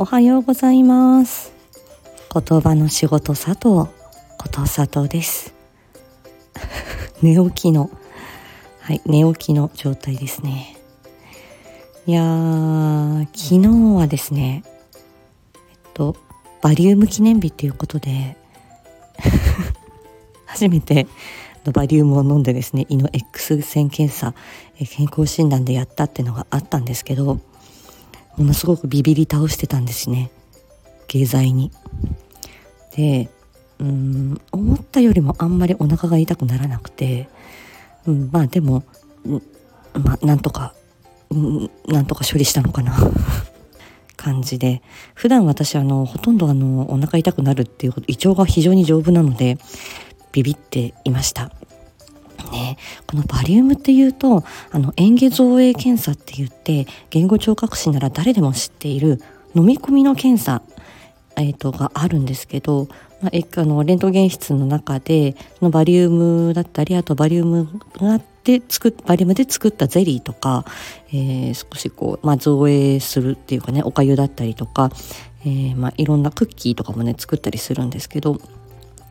おはようございます。言葉の仕事佐藤こと佐藤です。寝起きのはい寝起きの状態ですね。いやー昨日はですねえっとバリウム記念日っていうことで 初めてバリウムを飲んでですね胃の X 線検査健康診断でやったっていうのがあったんですけどものすごくビビり倒してたんですね経済に。でうん思ったよりもあんまりお腹が痛くならなくて、うん、まあでも、まあ、なんとか、うん、なんとか処理したのかな 感じで普段私あのほとんどあのお腹痛くなるっていうこと胃腸が非常に丈夫なのでビビっていました。ね、このバリウムっていうとあの嚥下造影検査って言って言語聴覚士なら誰でも知っている飲み込みの検査、えーと、があるんですけど、まあ、あのレントゲン室の中でのバリウムだったりあとバリウムがあって作バリウムで作ったゼリーとか、えー、少しこう、まあ、造影するっていうかねおかゆだったりとか、えーまあ、いろんなクッキーとかもね作ったりするんですけど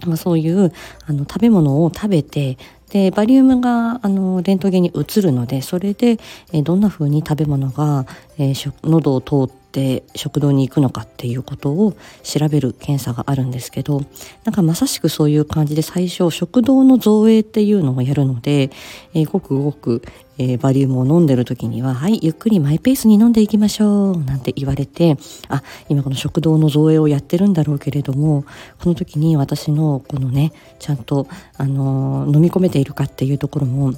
まあ、そういうあの食べ物を食べてでバリウムがあのレントゲンに移るのでそれで、えどんな風に食べ物が、えー、喉を通って食道に行くのかっていうことを調べる検査があるんですけどなんかまさしくそういう感じで最初食道の造影っていうのをやるので、えー、ごくごく、えー、バリウムを飲んでる時には「はいゆっくりマイペースに飲んでいきましょう」なんて言われてあ今この食道の造影をやってるんだろうけれどもこの時に私のこのねちゃんと、あのー、飲み込めているかっていうところも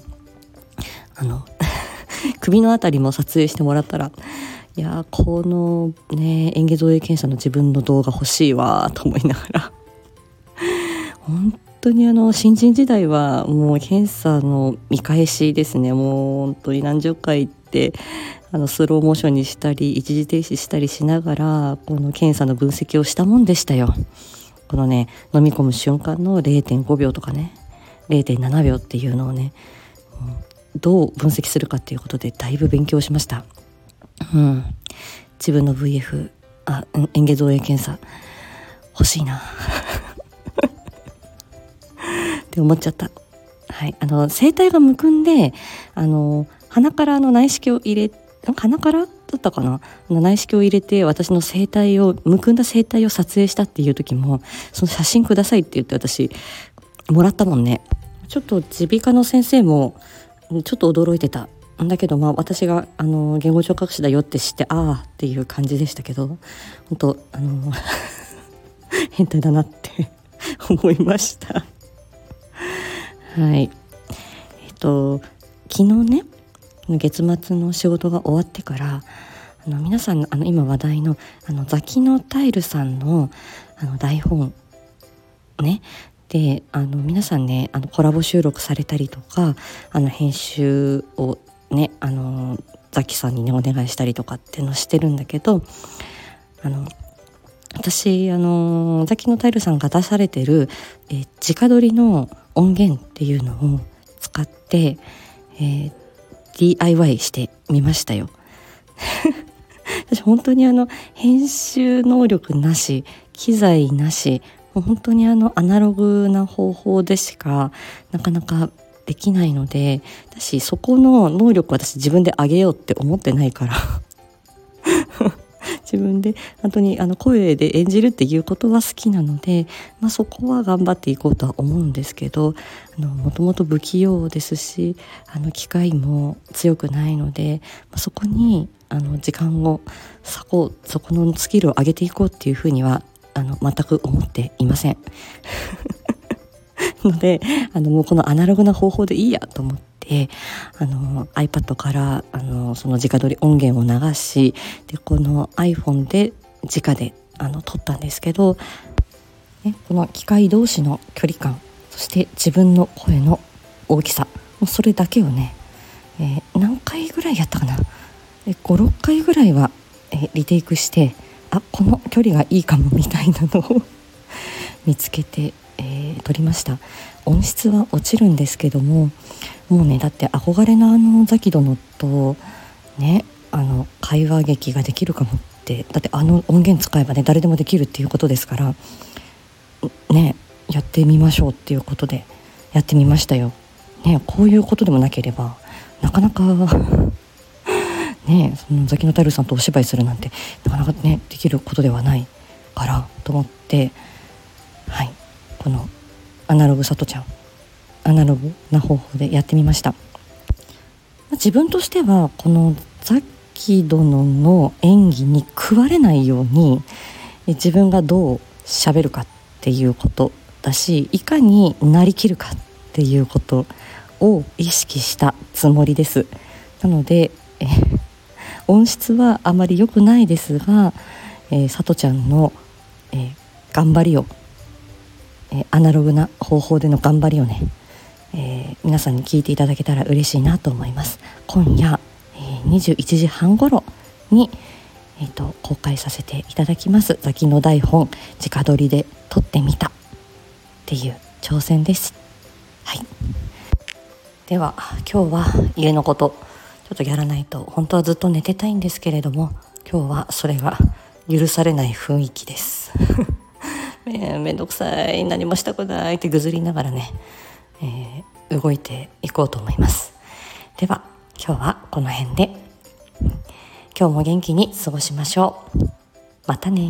あの 首の辺りも撮影してもらったらいやこのね演芸造影検査の自分の動画欲しいわと思いながら 本当にあの新人時代はもう検査の見返しですねもう本当に何十回ってあのスローモーションにしたり一時停止したりしながらこの検査の分析をしたもんでしたよ。このね飲み込む瞬間の0.5秒とかね0.7秒っていうのをねどう分析するかっていうことでだいぶ勉強しました。うん、自分の VF あ嚥下造影検査欲しいな。って思っちゃった。はい、あの声帯がむくんであの鼻からの内視鏡を入れ鼻からだったかな？内視鏡を入れて私の声帯をむくんだ声帯を撮影したっていう時もその写真くださいって言って私もらったもんね。ちょっと耳鼻科の先生もちょっと驚いてた。だけどまあ私があの言語聴覚士だよって知ってああっていう感じでしたけど本当あの 変態だなって 思いました。はい。えっと昨日ね月末の仕事が終わってからあの皆さんあの今話題のあのザキノタイルさんのあの台本ねであの皆さんねあのコラボ収録されたりとかあの編集をねあのザキさんにねお願いしたりとかってのしてるんだけどあの私あのザキのタイルさんが出されてる、え直撮りの音源っていうのを使って、えー、DIY してみましたよ。私本当にあの編集能力なし機材なしもう本当にあのアナログな方法でしかなかなかできないので私そこの能力私自分で上げようって思ってないから 自分で本当にあの声で演じるっていうことは好きなので、まあ、そこは頑張っていこうとは思うんですけどもともと不器用ですしあの機械も強くないので、まあ、そこにあの時間を割こそこのスキルを上げていこうっていうふうにはあの全く思っていません。のであのもうこのアナログな方法でいいやと思ってあの iPad からあのその直撮り音源を流しでこの iPhone で直であの撮ったんですけど、ね、この機械同士の距離感そして自分の声の大きさもうそれだけをね、えー、何回ぐらいやったかな56回ぐらいは、えー、リテイクしてあこの距離がいいかもみたいなのを 見つけて、撮りました音質は落ちるんですけどももうねだって憧れのあのザキ殿とねあの会話劇ができるかもってだってあの音源使えばね誰でもできるっていうことですからねやってみましょうっていうことでやってみましたよ。ねこういうことでもなければなかなか ねそのザキノタイルさんとお芝居するなんてなかなかねできることではないからと思ってはいこのアナログさとちゃん。アナログな方法でやってみました。自分としてはこのザッキ殿の演技に食われないように自分がどう喋るかっていうことだしいかになりきるかっていうことを意識したつもりです。なのでえ音質はあまり良くないですが、えー、さとちゃんの、えー、頑張りを、えー、アナログな方法での頑張りをね、え皆さんに聞いていただけたら嬉しいなと思います。今夜、え21時半頃に、えーと、公開させていただきます「ザキの台本直撮りで撮ってみた」っていう挑戦です。はい。では今日は家のことちょっとやらないと本当はずっと寝てたいんですけれども今日はそれが許されない雰囲気です。めめんどくさい何もしたくないってぐずりながらね、えー、動いていこうと思います。では今日はこの辺で。今日も元気に過ごしましょう。またね